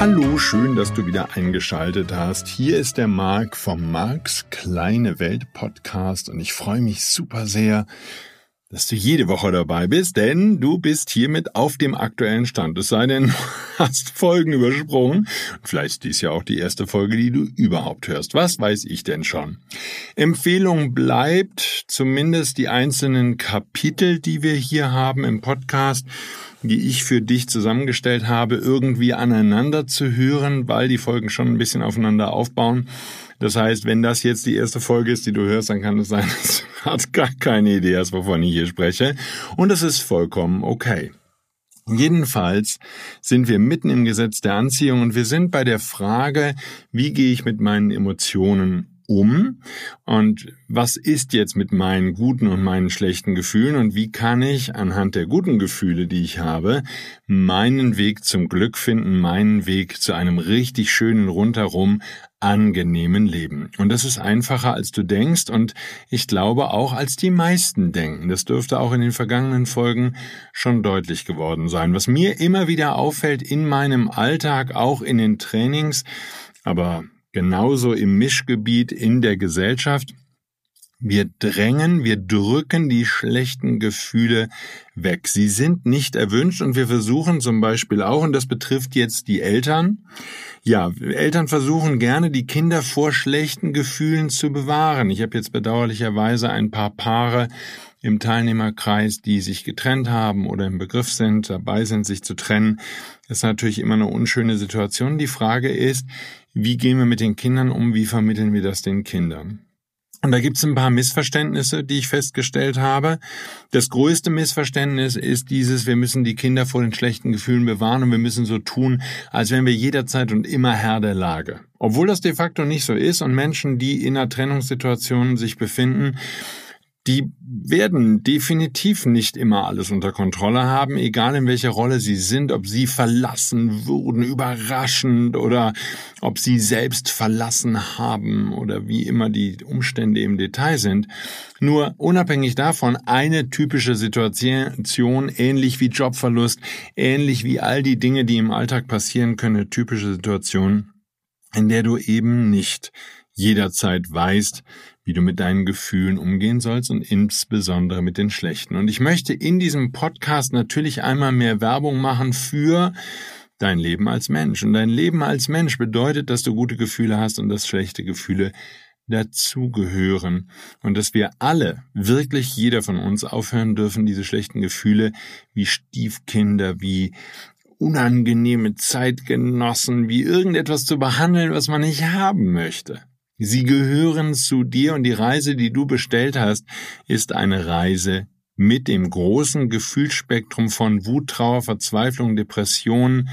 Hallo, schön, dass du wieder eingeschaltet hast. Hier ist der Marc vom Marks kleine Welt Podcast und ich freue mich super sehr, dass du jede Woche dabei bist, denn du bist hiermit auf dem aktuellen Stand. Es sei denn, du hast Folgen übersprungen. Vielleicht ist dies ja auch die erste Folge, die du überhaupt hörst. Was weiß ich denn schon? Empfehlung bleibt zumindest die einzelnen Kapitel, die wir hier haben im Podcast die ich für dich zusammengestellt habe, irgendwie aneinander zu hören, weil die Folgen schon ein bisschen aufeinander aufbauen. Das heißt, wenn das jetzt die erste Folge ist, die du hörst, dann kann es sein, dass du hast gar keine Idee hast, wovon ich hier spreche. Und das ist vollkommen okay. Jedenfalls sind wir mitten im Gesetz der Anziehung und wir sind bei der Frage, wie gehe ich mit meinen Emotionen um und was ist jetzt mit meinen guten und meinen schlechten Gefühlen und wie kann ich anhand der guten Gefühle, die ich habe, meinen Weg zum Glück finden, meinen Weg zu einem richtig schönen rundherum angenehmen Leben. Und das ist einfacher, als du denkst und ich glaube auch, als die meisten denken. Das dürfte auch in den vergangenen Folgen schon deutlich geworden sein. Was mir immer wieder auffällt in meinem Alltag, auch in den Trainings, aber genauso im Mischgebiet in der Gesellschaft. Wir drängen, wir drücken die schlechten Gefühle weg. Sie sind nicht erwünscht und wir versuchen zum Beispiel auch, und das betrifft jetzt die Eltern, ja, Eltern versuchen gerne, die Kinder vor schlechten Gefühlen zu bewahren. Ich habe jetzt bedauerlicherweise ein paar Paare im Teilnehmerkreis, die sich getrennt haben oder im Begriff sind, dabei sind, sich zu trennen. Das ist natürlich immer eine unschöne Situation. Die Frage ist, wie gehen wir mit den Kindern um, wie vermitteln wir das den Kindern? Und da gibt es ein paar Missverständnisse, die ich festgestellt habe. Das größte Missverständnis ist dieses, wir müssen die Kinder vor den schlechten Gefühlen bewahren und wir müssen so tun, als wären wir jederzeit und immer Herr der Lage. Obwohl das de facto nicht so ist und Menschen, die in einer Trennungssituation sich befinden, die werden definitiv nicht immer alles unter Kontrolle haben, egal in welcher Rolle sie sind, ob sie verlassen wurden, überraschend oder ob sie selbst verlassen haben oder wie immer die Umstände im Detail sind. Nur unabhängig davon eine typische Situation, ähnlich wie Jobverlust, ähnlich wie all die Dinge, die im Alltag passieren können, eine typische Situation, in der du eben nicht jederzeit weißt, wie du mit deinen Gefühlen umgehen sollst und insbesondere mit den schlechten. Und ich möchte in diesem Podcast natürlich einmal mehr Werbung machen für dein Leben als Mensch. Und dein Leben als Mensch bedeutet, dass du gute Gefühle hast und dass schlechte Gefühle dazugehören und dass wir alle, wirklich jeder von uns aufhören dürfen, diese schlechten Gefühle wie Stiefkinder, wie unangenehme Zeitgenossen, wie irgendetwas zu behandeln, was man nicht haben möchte. Sie gehören zu dir und die Reise, die du bestellt hast, ist eine Reise mit dem großen Gefühlsspektrum von Wut, Trauer, Verzweiflung, Depression,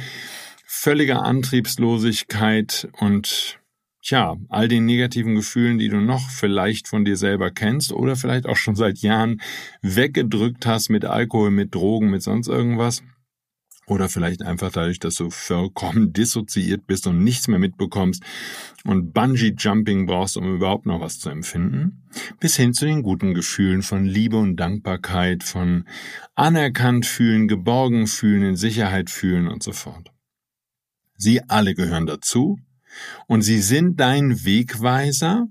völliger Antriebslosigkeit und Tja, all den negativen Gefühlen, die du noch vielleicht von dir selber kennst oder vielleicht auch schon seit Jahren weggedrückt hast mit Alkohol, mit Drogen, mit sonst irgendwas. Oder vielleicht einfach dadurch, dass du vollkommen dissoziiert bist und nichts mehr mitbekommst und Bungee-Jumping brauchst, um überhaupt noch was zu empfinden. Bis hin zu den guten Gefühlen von Liebe und Dankbarkeit, von anerkannt fühlen, geborgen fühlen, in Sicherheit fühlen und so fort. Sie alle gehören dazu und sie sind dein Wegweiser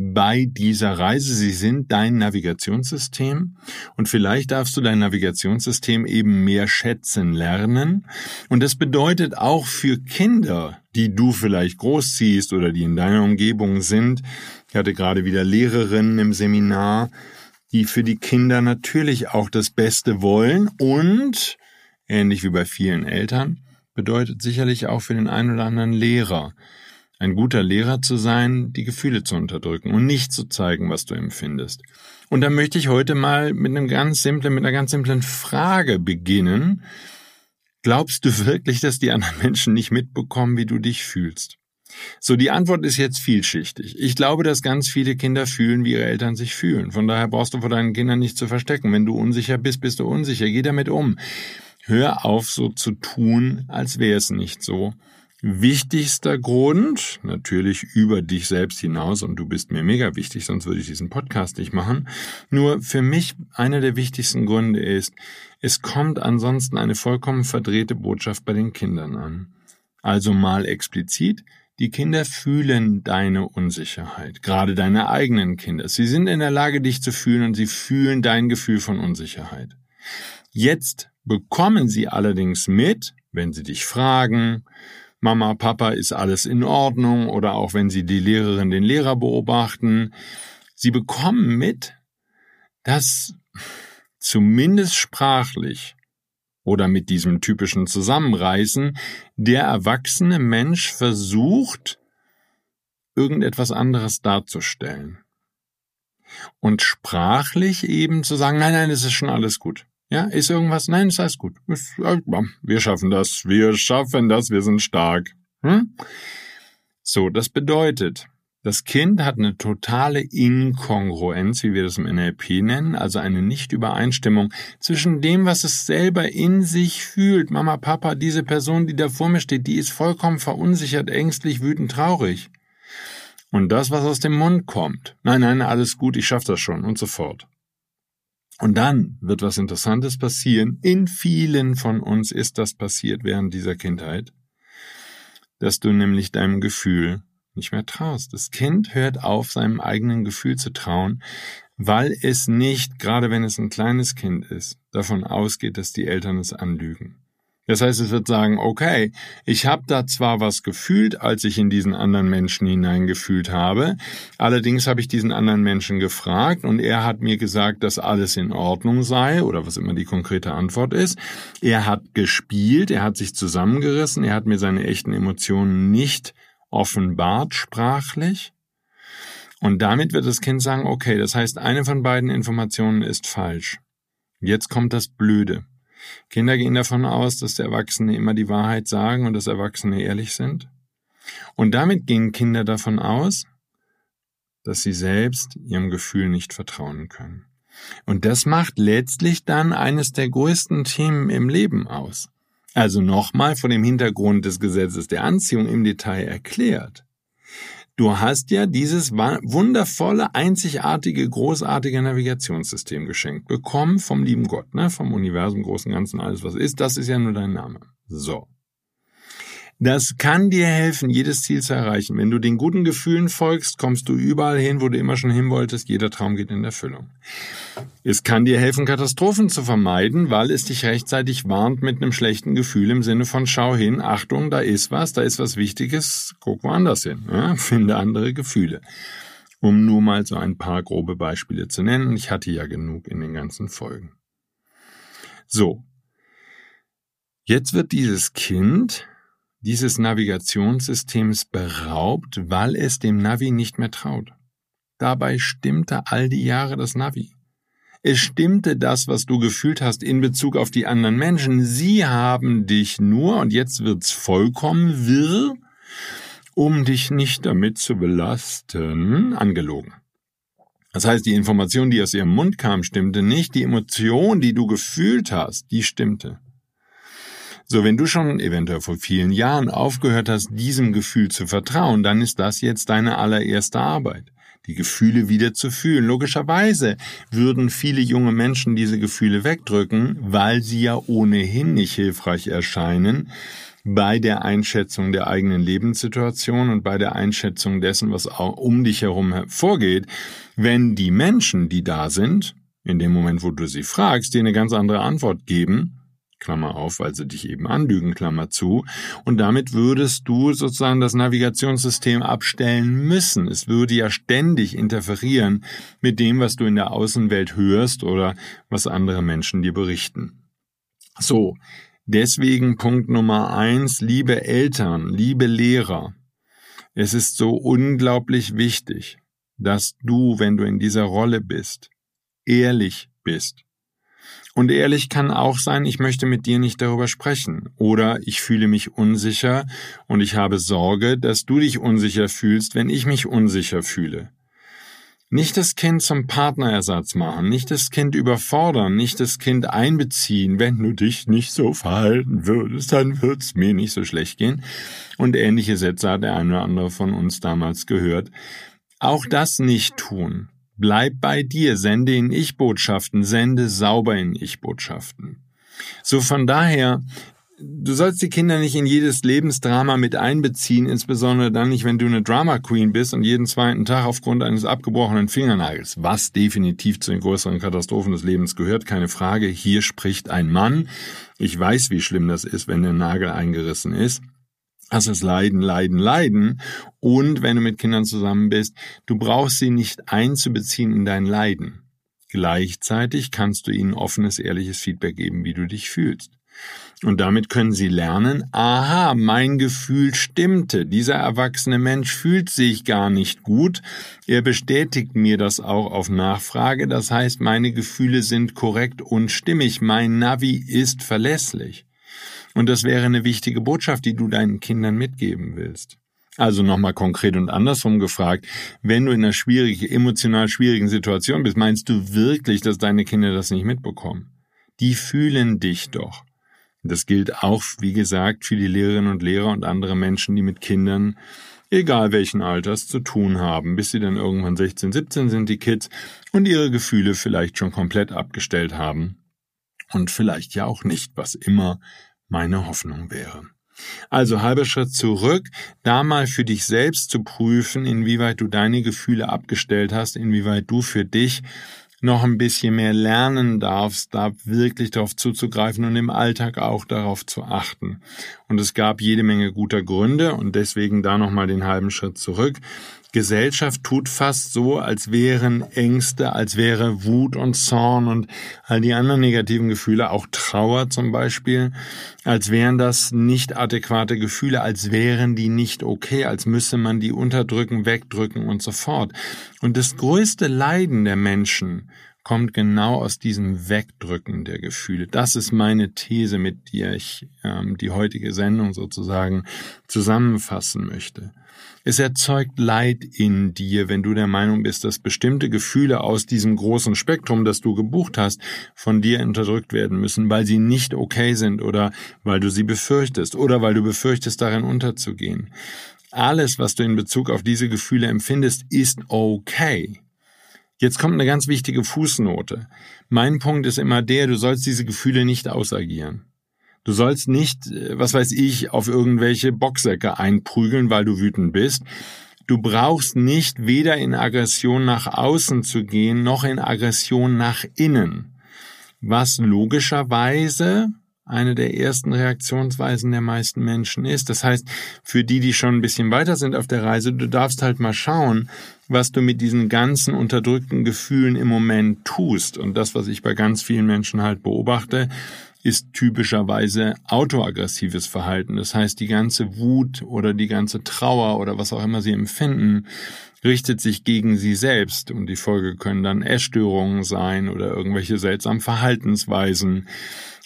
bei dieser Reise. Sie sind dein Navigationssystem und vielleicht darfst du dein Navigationssystem eben mehr schätzen lernen. Und das bedeutet auch für Kinder, die du vielleicht großziehst oder die in deiner Umgebung sind. Ich hatte gerade wieder Lehrerinnen im Seminar, die für die Kinder natürlich auch das Beste wollen und, ähnlich wie bei vielen Eltern, bedeutet sicherlich auch für den einen oder anderen Lehrer, ein guter Lehrer zu sein, die Gefühle zu unterdrücken und nicht zu zeigen, was du empfindest. Und da möchte ich heute mal mit einem ganz simplen, mit einer ganz simplen Frage beginnen. Glaubst du wirklich, dass die anderen Menschen nicht mitbekommen, wie du dich fühlst? So, die Antwort ist jetzt vielschichtig. Ich glaube, dass ganz viele Kinder fühlen, wie ihre Eltern sich fühlen. Von daher brauchst du vor deinen Kindern nicht zu verstecken. Wenn du unsicher bist, bist du unsicher. Geh damit um. Hör auf, so zu tun, als wäre es nicht so wichtigster Grund, natürlich über dich selbst hinaus, und du bist mir mega wichtig, sonst würde ich diesen Podcast nicht machen. Nur für mich einer der wichtigsten Gründe ist, es kommt ansonsten eine vollkommen verdrehte Botschaft bei den Kindern an. Also mal explizit, die Kinder fühlen deine Unsicherheit, gerade deine eigenen Kinder. Sie sind in der Lage, dich zu fühlen und sie fühlen dein Gefühl von Unsicherheit. Jetzt bekommen sie allerdings mit, wenn sie dich fragen, Mama, Papa, ist alles in Ordnung oder auch wenn Sie die Lehrerin, den Lehrer beobachten. Sie bekommen mit, dass zumindest sprachlich oder mit diesem typischen Zusammenreißen der erwachsene Mensch versucht, irgendetwas anderes darzustellen. Und sprachlich eben zu sagen, nein, nein, es ist schon alles gut. Ja, ist irgendwas? Nein, ist alles gut. Wir schaffen das. Wir schaffen das. Wir sind stark. Hm? So, das bedeutet, das Kind hat eine totale Inkongruenz, wie wir das im NLP nennen, also eine Nichtübereinstimmung zwischen dem, was es selber in sich fühlt. Mama, Papa, diese Person, die da vor mir steht, die ist vollkommen verunsichert, ängstlich, wütend, traurig. Und das, was aus dem Mund kommt. Nein, nein, alles gut, ich schaff das schon und so fort. Und dann wird was Interessantes passieren. In vielen von uns ist das passiert während dieser Kindheit, dass du nämlich deinem Gefühl nicht mehr traust. Das Kind hört auf, seinem eigenen Gefühl zu trauen, weil es nicht, gerade wenn es ein kleines Kind ist, davon ausgeht, dass die Eltern es anlügen. Das heißt, es wird sagen, okay, ich habe da zwar was gefühlt, als ich in diesen anderen Menschen hineingefühlt habe, allerdings habe ich diesen anderen Menschen gefragt und er hat mir gesagt, dass alles in Ordnung sei oder was immer die konkrete Antwort ist. Er hat gespielt, er hat sich zusammengerissen, er hat mir seine echten Emotionen nicht offenbart sprachlich. Und damit wird das Kind sagen, okay, das heißt, eine von beiden Informationen ist falsch. Jetzt kommt das Blöde. Kinder gehen davon aus, dass der Erwachsene immer die Wahrheit sagen und dass Erwachsene ehrlich sind. Und damit gehen Kinder davon aus, dass sie selbst ihrem Gefühl nicht vertrauen können. Und das macht letztlich dann eines der größten Themen im Leben aus. Also nochmal vor dem Hintergrund des Gesetzes der Anziehung im Detail erklärt. Du hast ja dieses wundervolle, einzigartige, großartige Navigationssystem geschenkt bekommen vom lieben Gott, ne? vom Universum, großen Ganzen, alles was ist. Das ist ja nur dein Name. So. Das kann dir helfen, jedes Ziel zu erreichen. Wenn du den guten Gefühlen folgst, kommst du überall hin, wo du immer schon hin wolltest. Jeder Traum geht in Erfüllung. Es kann dir helfen, Katastrophen zu vermeiden, weil es dich rechtzeitig warnt mit einem schlechten Gefühl im Sinne von schau hin, Achtung, da ist was, da ist was Wichtiges, guck woanders hin, ja? finde andere Gefühle. Um nur mal so ein paar grobe Beispiele zu nennen. Ich hatte ja genug in den ganzen Folgen. So. Jetzt wird dieses Kind dieses Navigationssystems beraubt, weil es dem Navi nicht mehr traut. Dabei stimmte all die Jahre das Navi. Es stimmte das, was du gefühlt hast in Bezug auf die anderen Menschen. Sie haben dich nur, und jetzt wird's vollkommen wirr, um dich nicht damit zu belasten, angelogen. Das heißt, die Information, die aus ihrem Mund kam, stimmte nicht. Die Emotion, die du gefühlt hast, die stimmte. So, wenn du schon eventuell vor vielen Jahren aufgehört hast, diesem Gefühl zu vertrauen, dann ist das jetzt deine allererste Arbeit. Die Gefühle wieder zu fühlen. Logischerweise würden viele junge Menschen diese Gefühle wegdrücken, weil sie ja ohnehin nicht hilfreich erscheinen bei der Einschätzung der eigenen Lebenssituation und bei der Einschätzung dessen, was auch um dich herum hervorgeht, wenn die Menschen, die da sind, in dem Moment, wo du sie fragst, dir eine ganz andere Antwort geben, Klammer auf, weil sie dich eben anlügen, Klammer zu. Und damit würdest du sozusagen das Navigationssystem abstellen müssen. Es würde ja ständig interferieren mit dem, was du in der Außenwelt hörst oder was andere Menschen dir berichten. So, deswegen Punkt Nummer eins, liebe Eltern, liebe Lehrer. Es ist so unglaublich wichtig, dass du, wenn du in dieser Rolle bist, ehrlich bist und ehrlich kann auch sein, ich möchte mit dir nicht darüber sprechen. Oder ich fühle mich unsicher und ich habe Sorge, dass du dich unsicher fühlst, wenn ich mich unsicher fühle. Nicht das Kind zum Partnerersatz machen, nicht das Kind überfordern, nicht das Kind einbeziehen, wenn du dich nicht so verhalten würdest, dann wird's mir nicht so schlecht gehen. Und ähnliche Sätze hat der eine oder andere von uns damals gehört. Auch das nicht tun. Bleib bei dir, sende in Ich-Botschaften, sende sauber in Ich-Botschaften. So von daher, du sollst die Kinder nicht in jedes Lebensdrama mit einbeziehen, insbesondere dann nicht, wenn du eine Drama Queen bist und jeden zweiten Tag aufgrund eines abgebrochenen Fingernagels, was definitiv zu den größeren Katastrophen des Lebens gehört, keine Frage. Hier spricht ein Mann. Ich weiß, wie schlimm das ist, wenn der Nagel eingerissen ist. Das ist Leiden, Leiden, Leiden. Und wenn du mit Kindern zusammen bist, du brauchst sie nicht einzubeziehen in dein Leiden. Gleichzeitig kannst du ihnen offenes, ehrliches Feedback geben, wie du dich fühlst. Und damit können sie lernen, aha, mein Gefühl stimmte, dieser erwachsene Mensch fühlt sich gar nicht gut, er bestätigt mir das auch auf Nachfrage, das heißt, meine Gefühle sind korrekt und stimmig, mein Navi ist verlässlich. Und das wäre eine wichtige Botschaft, die du deinen Kindern mitgeben willst. Also nochmal konkret und andersrum gefragt, wenn du in einer schwierigen, emotional schwierigen Situation bist, meinst du wirklich, dass deine Kinder das nicht mitbekommen? Die fühlen dich doch. Das gilt auch, wie gesagt, für die Lehrerinnen und Lehrer und andere Menschen, die mit Kindern, egal welchen Alters, zu tun haben, bis sie dann irgendwann 16, 17 sind, die Kids, und ihre Gefühle vielleicht schon komplett abgestellt haben. Und vielleicht ja auch nicht, was immer meine Hoffnung wäre. Also halber Schritt zurück, da mal für dich selbst zu prüfen, inwieweit du deine Gefühle abgestellt hast, inwieweit du für dich noch ein bisschen mehr lernen darfst, da wirklich darauf zuzugreifen und im Alltag auch darauf zu achten. Und es gab jede Menge guter Gründe und deswegen da nochmal den halben Schritt zurück. Gesellschaft tut fast so, als wären Ängste, als wäre Wut und Zorn und all die anderen negativen Gefühle, auch Trauer zum Beispiel, als wären das nicht adäquate Gefühle, als wären die nicht okay, als müsse man die unterdrücken, wegdrücken und so fort. Und das größte Leiden der Menschen kommt genau aus diesem Wegdrücken der Gefühle. Das ist meine These, mit der ich ähm, die heutige Sendung sozusagen zusammenfassen möchte. Es erzeugt Leid in dir, wenn du der Meinung bist, dass bestimmte Gefühle aus diesem großen Spektrum, das du gebucht hast, von dir unterdrückt werden müssen, weil sie nicht okay sind oder weil du sie befürchtest oder weil du befürchtest, darin unterzugehen. Alles, was du in Bezug auf diese Gefühle empfindest, ist okay. Jetzt kommt eine ganz wichtige Fußnote. Mein Punkt ist immer der, du sollst diese Gefühle nicht ausagieren. Du sollst nicht, äh, was weiß ich, auf irgendwelche Boxsäcke einprügeln, weil du wütend bist. Du brauchst nicht weder in Aggression nach außen zu gehen, noch in Aggression nach innen. Was logischerweise eine der ersten Reaktionsweisen der meisten Menschen ist. Das heißt, für die, die schon ein bisschen weiter sind auf der Reise, du darfst halt mal schauen, was du mit diesen ganzen unterdrückten Gefühlen im Moment tust. Und das, was ich bei ganz vielen Menschen halt beobachte, ist typischerweise autoaggressives Verhalten. Das heißt, die ganze Wut oder die ganze Trauer oder was auch immer sie empfinden, richtet sich gegen sie selbst und die Folge können dann Essstörungen sein oder irgendwelche seltsamen Verhaltensweisen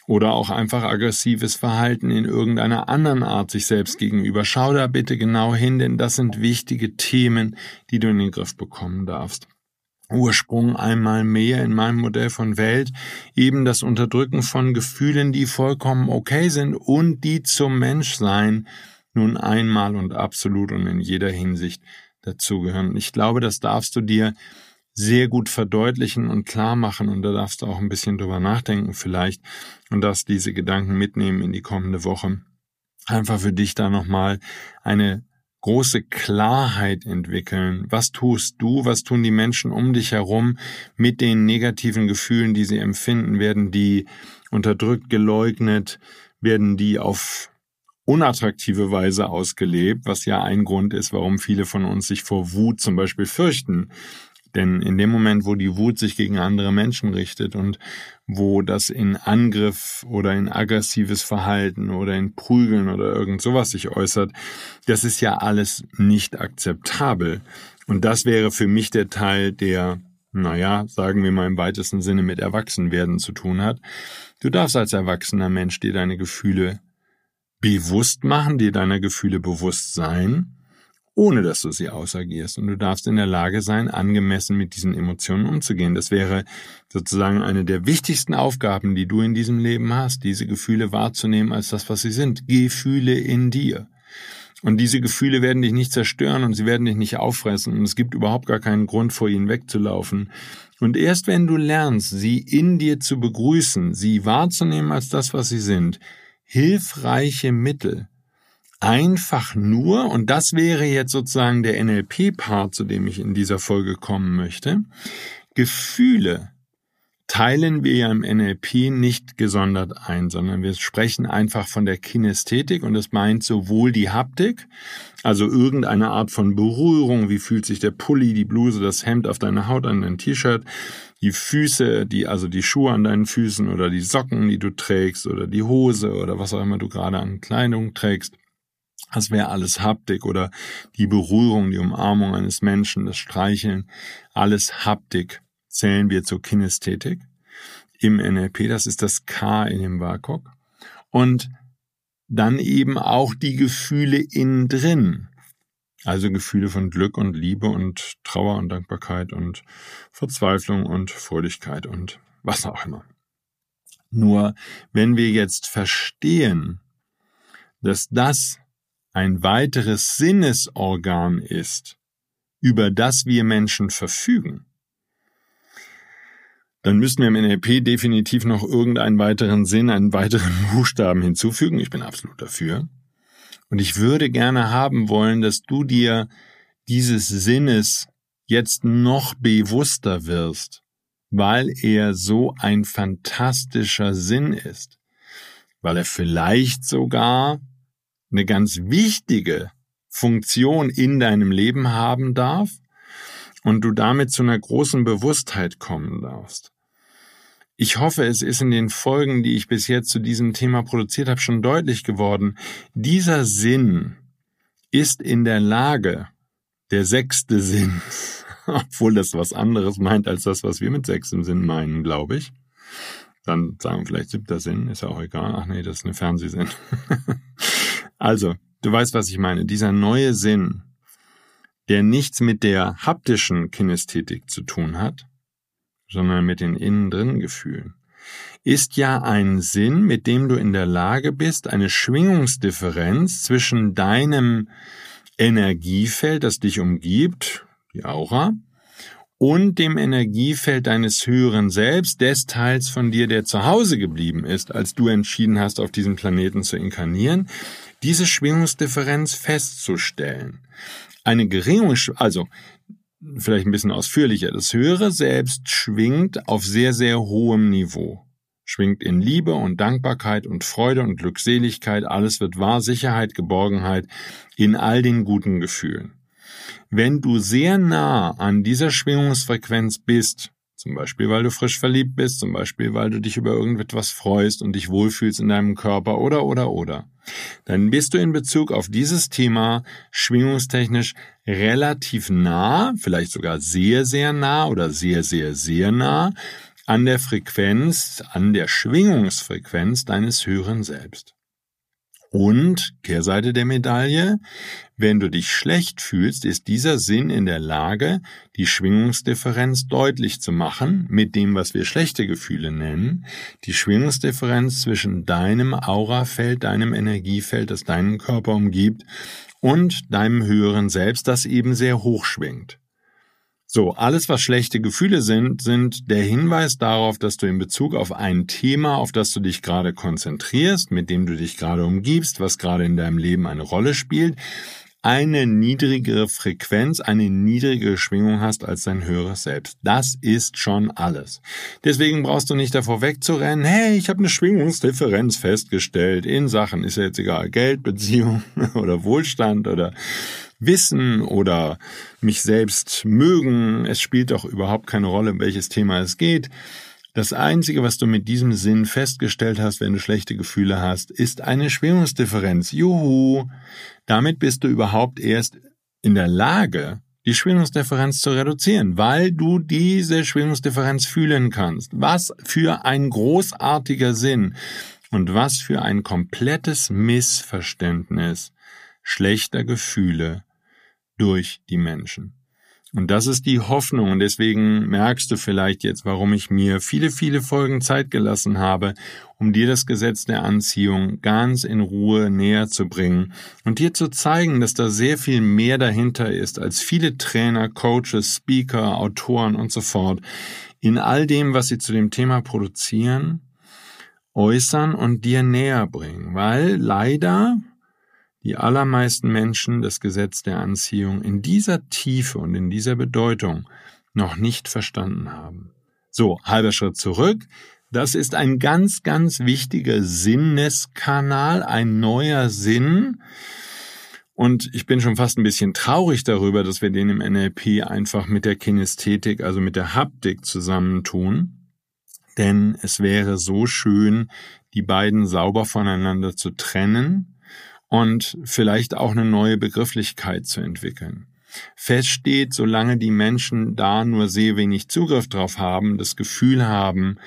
oder auch einfach aggressives Verhalten in irgendeiner anderen Art sich selbst gegenüber. Schau da bitte genau hin, denn das sind wichtige Themen, die du in den Griff bekommen darfst. Ursprung einmal mehr in meinem Modell von Welt eben das Unterdrücken von Gefühlen, die vollkommen okay sind und die zum Menschsein nun einmal und absolut und in jeder Hinsicht dazugehören. Ich glaube, das darfst du dir sehr gut verdeutlichen und klar machen und da darfst du auch ein bisschen drüber nachdenken vielleicht und darfst diese Gedanken mitnehmen in die kommende Woche. Einfach für dich da nochmal eine große Klarheit entwickeln. Was tust du, was tun die Menschen um dich herum mit den negativen Gefühlen, die sie empfinden? Werden die unterdrückt, geleugnet? Werden die auf unattraktive Weise ausgelebt, was ja ein Grund ist, warum viele von uns sich vor Wut zum Beispiel fürchten. Denn in dem Moment, wo die Wut sich gegen andere Menschen richtet und wo das in Angriff oder in aggressives Verhalten oder in Prügeln oder irgend sowas sich äußert, das ist ja alles nicht akzeptabel. Und das wäre für mich der Teil, der, naja, sagen wir mal im weitesten Sinne mit Erwachsenwerden zu tun hat. Du darfst als erwachsener Mensch dir deine Gefühle bewusst machen, dir deiner Gefühle bewusst sein ohne dass du sie ausagierst. Und du darfst in der Lage sein, angemessen mit diesen Emotionen umzugehen. Das wäre sozusagen eine der wichtigsten Aufgaben, die du in diesem Leben hast, diese Gefühle wahrzunehmen als das, was sie sind. Gefühle in dir. Und diese Gefühle werden dich nicht zerstören und sie werden dich nicht auffressen und es gibt überhaupt gar keinen Grund, vor ihnen wegzulaufen. Und erst wenn du lernst, sie in dir zu begrüßen, sie wahrzunehmen als das, was sie sind, hilfreiche Mittel, einfach nur, und das wäre jetzt sozusagen der NLP-Part, zu dem ich in dieser Folge kommen möchte, Gefühle teilen wir ja im NLP nicht gesondert ein, sondern wir sprechen einfach von der Kinästhetik und das meint sowohl die Haptik, also irgendeine Art von Berührung, wie fühlt sich der Pulli, die Bluse, das Hemd auf deiner Haut an dein T-Shirt, die Füße, die, also die Schuhe an deinen Füßen oder die Socken, die du trägst oder die Hose oder was auch immer du gerade an Kleidung trägst. Das wäre alles Haptik oder die Berührung, die Umarmung eines Menschen, das Streicheln, alles Haptik zählen wir zur Kinästhetik im NLP. Das ist das K in dem WAKOK. Und dann eben auch die Gefühle innen drin. Also Gefühle von Glück und Liebe und Trauer und Dankbarkeit und Verzweiflung und Fröhlichkeit und was auch immer. Nur wenn wir jetzt verstehen, dass das ein weiteres Sinnesorgan ist, über das wir Menschen verfügen, dann müssten wir im NLP definitiv noch irgendeinen weiteren Sinn, einen weiteren Buchstaben hinzufügen. Ich bin absolut dafür. Und ich würde gerne haben wollen, dass du dir dieses Sinnes jetzt noch bewusster wirst, weil er so ein fantastischer Sinn ist, weil er vielleicht sogar eine ganz wichtige Funktion in deinem Leben haben darf und du damit zu einer großen Bewusstheit kommen darfst. Ich hoffe, es ist in den Folgen, die ich bis jetzt zu diesem Thema produziert habe, schon deutlich geworden. Dieser Sinn ist in der Lage, der sechste Sinn, obwohl das was anderes meint als das, was wir mit sechstem Sinn meinen, glaube ich. Dann sagen wir vielleicht siebter Sinn, ist ja auch egal. Ach nee, das ist eine Fernsehsinn. Also, du weißt, was ich meine. Dieser neue Sinn, der nichts mit der haptischen Kinästhetik zu tun hat, sondern mit den innen drin Gefühlen, ist ja ein Sinn, mit dem du in der Lage bist, eine Schwingungsdifferenz zwischen deinem Energiefeld, das dich umgibt, die Aura, und dem Energiefeld deines höheren Selbst, des Teils von dir, der zu Hause geblieben ist, als du entschieden hast, auf diesem Planeten zu inkarnieren, diese Schwingungsdifferenz festzustellen. Eine geringe, also vielleicht ein bisschen ausführlicher, das höhere Selbst schwingt auf sehr, sehr hohem Niveau. Schwingt in Liebe und Dankbarkeit und Freude und Glückseligkeit, alles wird wahr, Sicherheit, Geborgenheit, in all den guten Gefühlen. Wenn du sehr nah an dieser Schwingungsfrequenz bist, zum Beispiel, weil du frisch verliebt bist, zum Beispiel, weil du dich über irgendetwas freust und dich wohlfühlst in deinem Körper oder, oder, oder. Dann bist du in Bezug auf dieses Thema schwingungstechnisch relativ nah, vielleicht sogar sehr, sehr nah oder sehr, sehr, sehr nah an der Frequenz, an der Schwingungsfrequenz deines höheren Selbst. Und Kehrseite der Medaille, wenn du dich schlecht fühlst, ist dieser Sinn in der Lage, die Schwingungsdifferenz deutlich zu machen mit dem, was wir schlechte Gefühle nennen, die Schwingungsdifferenz zwischen deinem Aurafeld, deinem Energiefeld, das deinen Körper umgibt, und deinem höheren Selbst, das eben sehr hoch schwingt. So, alles, was schlechte Gefühle sind, sind der Hinweis darauf, dass du in Bezug auf ein Thema, auf das du dich gerade konzentrierst, mit dem du dich gerade umgibst, was gerade in deinem Leben eine Rolle spielt, eine niedrigere Frequenz, eine niedrigere Schwingung hast als dein höheres Selbst. Das ist schon alles. Deswegen brauchst du nicht davor wegzurennen, hey, ich habe eine Schwingungsdifferenz festgestellt in Sachen, ist ja jetzt egal, Geld, Beziehung oder Wohlstand oder Wissen oder mich selbst mögen. Es spielt doch überhaupt keine Rolle, um welches Thema es geht. Das Einzige, was du mit diesem Sinn festgestellt hast, wenn du schlechte Gefühle hast, ist eine Schwingungsdifferenz. Juhu! Damit bist du überhaupt erst in der Lage, die Schwingungsdifferenz zu reduzieren, weil du diese Schwingungsdifferenz fühlen kannst. Was für ein großartiger Sinn und was für ein komplettes Missverständnis schlechter Gefühle durch die Menschen. Und das ist die Hoffnung. Und deswegen merkst du vielleicht jetzt, warum ich mir viele, viele Folgen Zeit gelassen habe, um dir das Gesetz der Anziehung ganz in Ruhe näher zu bringen und dir zu zeigen, dass da sehr viel mehr dahinter ist, als viele Trainer, Coaches, Speaker, Autoren und so fort in all dem, was sie zu dem Thema produzieren, äußern und dir näher bringen. Weil leider die allermeisten Menschen das Gesetz der Anziehung in dieser Tiefe und in dieser Bedeutung noch nicht verstanden haben. So, halber Schritt zurück. Das ist ein ganz, ganz wichtiger Sinneskanal, ein neuer Sinn. Und ich bin schon fast ein bisschen traurig darüber, dass wir den im NLP einfach mit der Kinästhetik, also mit der Haptik zusammentun. Denn es wäre so schön, die beiden sauber voneinander zu trennen und vielleicht auch eine neue Begrifflichkeit zu entwickeln. Fest steht, solange die Menschen da nur sehr wenig Zugriff drauf haben, das Gefühl haben,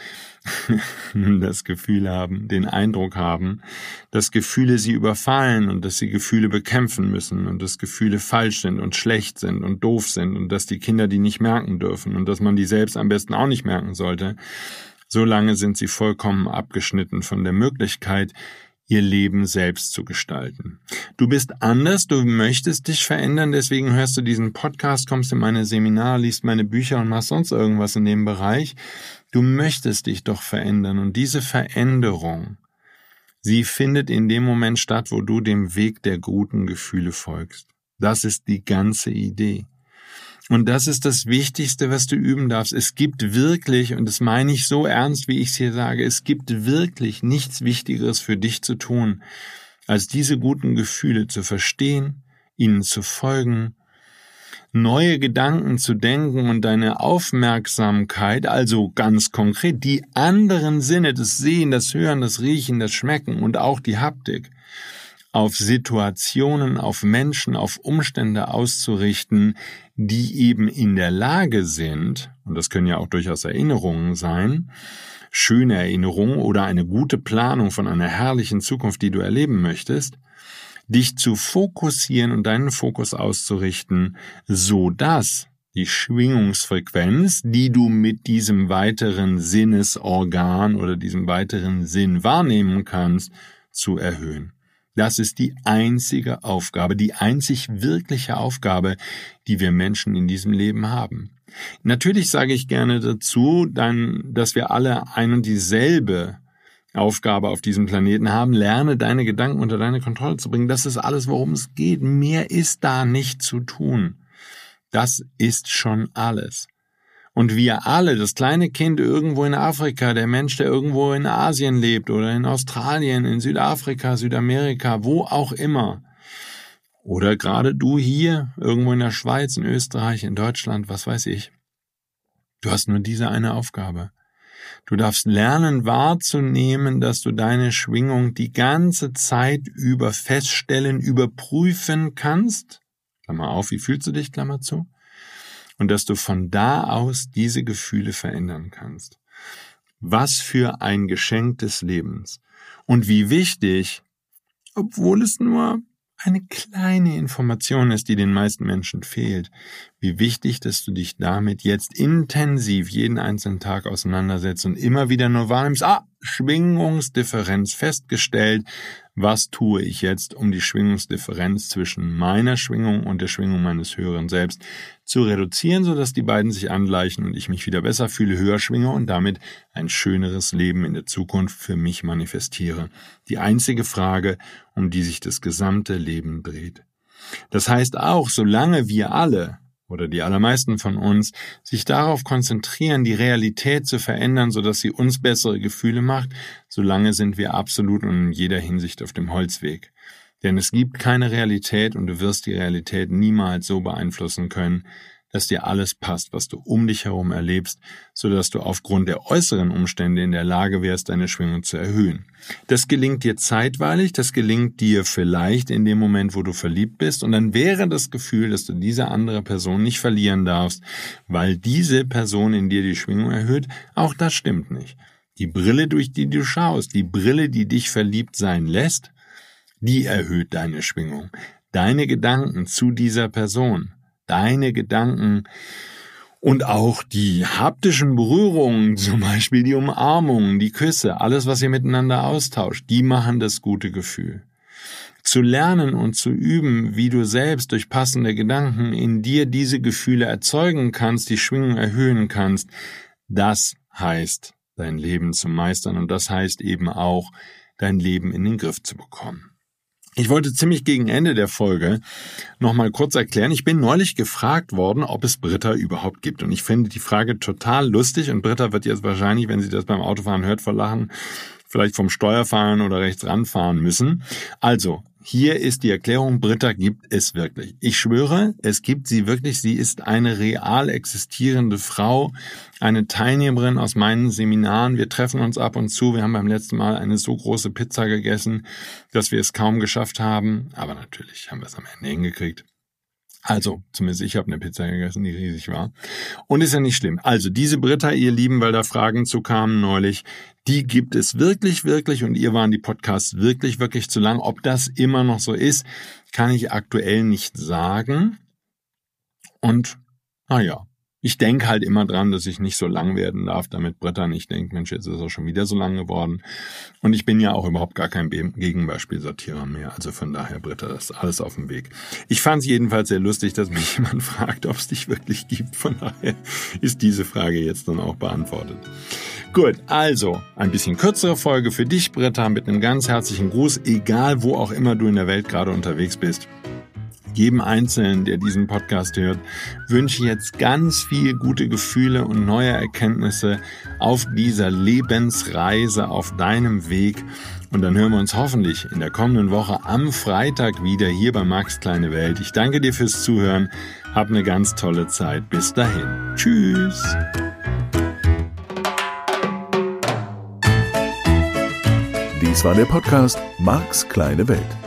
das Gefühl haben, den Eindruck haben, dass Gefühle sie überfallen und dass sie Gefühle bekämpfen müssen und dass Gefühle falsch sind und schlecht sind und doof sind und dass die Kinder die nicht merken dürfen und dass man die selbst am besten auch nicht merken sollte, solange sind sie vollkommen abgeschnitten von der Möglichkeit, ihr Leben selbst zu gestalten. Du bist anders, du möchtest dich verändern, deswegen hörst du diesen Podcast, kommst in meine Seminar, liest meine Bücher und machst sonst irgendwas in dem Bereich. Du möchtest dich doch verändern und diese Veränderung, sie findet in dem Moment statt, wo du dem Weg der guten Gefühle folgst. Das ist die ganze Idee. Und das ist das Wichtigste, was du üben darfst. Es gibt wirklich, und das meine ich so ernst, wie ich es hier sage, es gibt wirklich nichts Wichtigeres für dich zu tun, als diese guten Gefühle zu verstehen, ihnen zu folgen, neue Gedanken zu denken und deine Aufmerksamkeit, also ganz konkret die anderen Sinne, das Sehen, das Hören, das Riechen, das Schmecken und auch die Haptik, auf Situationen, auf Menschen, auf Umstände auszurichten, die eben in der Lage sind, und das können ja auch durchaus Erinnerungen sein, schöne Erinnerungen oder eine gute Planung von einer herrlichen Zukunft, die du erleben möchtest, dich zu fokussieren und deinen Fokus auszurichten, so dass die Schwingungsfrequenz, die du mit diesem weiteren Sinnesorgan oder diesem weiteren Sinn wahrnehmen kannst, zu erhöhen. Das ist die einzige Aufgabe, die einzig wirkliche Aufgabe, die wir Menschen in diesem Leben haben. Natürlich sage ich gerne dazu, dann, dass wir alle ein und dieselbe Aufgabe auf diesem Planeten haben. Lerne deine Gedanken unter deine Kontrolle zu bringen. Das ist alles, worum es geht. Mehr ist da nicht zu tun. Das ist schon alles. Und wir alle, das kleine Kind irgendwo in Afrika, der Mensch, der irgendwo in Asien lebt oder in Australien, in Südafrika, Südamerika, wo auch immer. Oder gerade du hier, irgendwo in der Schweiz, in Österreich, in Deutschland, was weiß ich. Du hast nur diese eine Aufgabe. Du darfst lernen wahrzunehmen, dass du deine Schwingung die ganze Zeit über feststellen, überprüfen kannst. Klammer auf, wie fühlst du dich, Klammer zu? Und dass du von da aus diese Gefühle verändern kannst. Was für ein Geschenk des Lebens. Und wie wichtig, obwohl es nur eine kleine Information ist, die den meisten Menschen fehlt, wie wichtig, dass du dich damit jetzt intensiv jeden einzelnen Tag auseinandersetzt und immer wieder nur wahrnimmst, ah, Schwingungsdifferenz festgestellt, was tue ich jetzt, um die Schwingungsdifferenz zwischen meiner Schwingung und der Schwingung meines höheren Selbst zu reduzieren, sodass die beiden sich angleichen und ich mich wieder besser fühle, höher schwinge und damit ein schöneres Leben in der Zukunft für mich manifestiere. Die einzige Frage, um die sich das gesamte Leben dreht. Das heißt auch, solange wir alle oder die allermeisten von uns sich darauf konzentrieren, die Realität zu verändern, sodass sie uns bessere Gefühle macht, solange sind wir absolut und in jeder Hinsicht auf dem Holzweg. Denn es gibt keine Realität und du wirst die Realität niemals so beeinflussen können, dass dir alles passt, was du um dich herum erlebst, so dass du aufgrund der äußeren Umstände in der Lage wärst, deine Schwingung zu erhöhen. Das gelingt dir zeitweilig, das gelingt dir vielleicht in dem Moment, wo du verliebt bist, und dann wäre das Gefühl, dass du diese andere Person nicht verlieren darfst, weil diese Person in dir die Schwingung erhöht, auch das stimmt nicht. Die Brille, durch die du schaust, die Brille, die dich verliebt sein lässt, die erhöht deine Schwingung. Deine Gedanken zu dieser Person deine Gedanken und auch die haptischen Berührungen, zum Beispiel die Umarmungen, die Küsse, alles, was ihr miteinander austauscht, die machen das gute Gefühl. Zu lernen und zu üben, wie du selbst durch passende Gedanken in dir diese Gefühle erzeugen kannst, die Schwingung erhöhen kannst, das heißt, dein Leben zu meistern und das heißt eben auch, dein Leben in den Griff zu bekommen. Ich wollte ziemlich gegen Ende der Folge nochmal kurz erklären. Ich bin neulich gefragt worden, ob es Britta überhaupt gibt. Und ich finde die Frage total lustig. Und Britta wird jetzt wahrscheinlich, wenn sie das beim Autofahren hört, verlachen, vielleicht vom Steuerfahren oder rechts ranfahren müssen. Also, hier ist die Erklärung, Britta gibt es wirklich. Ich schwöre, es gibt sie wirklich. Sie ist eine real existierende Frau, eine Teilnehmerin aus meinen Seminaren. Wir treffen uns ab und zu. Wir haben beim letzten Mal eine so große Pizza gegessen, dass wir es kaum geschafft haben. Aber natürlich haben wir es am Ende hingekriegt. Also, zumindest ich habe eine Pizza gegessen, die riesig war. Und ist ja nicht schlimm. Also, diese Britta, ihr Lieben, weil da Fragen zu kamen neulich, die gibt es wirklich, wirklich und ihr waren die Podcasts wirklich, wirklich zu lang. Ob das immer noch so ist, kann ich aktuell nicht sagen. Und, naja, ich denke halt immer dran, dass ich nicht so lang werden darf, damit Britta nicht denkt, Mensch, jetzt ist er schon wieder so lang geworden. Und ich bin ja auch überhaupt gar kein Gegenbeispielsortierer mehr. Also von daher, Britta, das ist alles auf dem Weg. Ich fand es jedenfalls sehr lustig, dass mich jemand fragt, ob es dich wirklich gibt. Von daher ist diese Frage jetzt dann auch beantwortet. Gut, also ein bisschen kürzere Folge für dich, Britta, mit einem ganz herzlichen Gruß, egal wo auch immer du in der Welt gerade unterwegs bist jedem Einzelnen, der diesen Podcast hört, wünsche ich jetzt ganz viel gute Gefühle und neue Erkenntnisse auf dieser Lebensreise, auf deinem Weg. Und dann hören wir uns hoffentlich in der kommenden Woche am Freitag wieder hier bei Max Kleine Welt. Ich danke dir fürs Zuhören. Hab eine ganz tolle Zeit. Bis dahin. Tschüss. Dies war der Podcast Marks kleine Welt.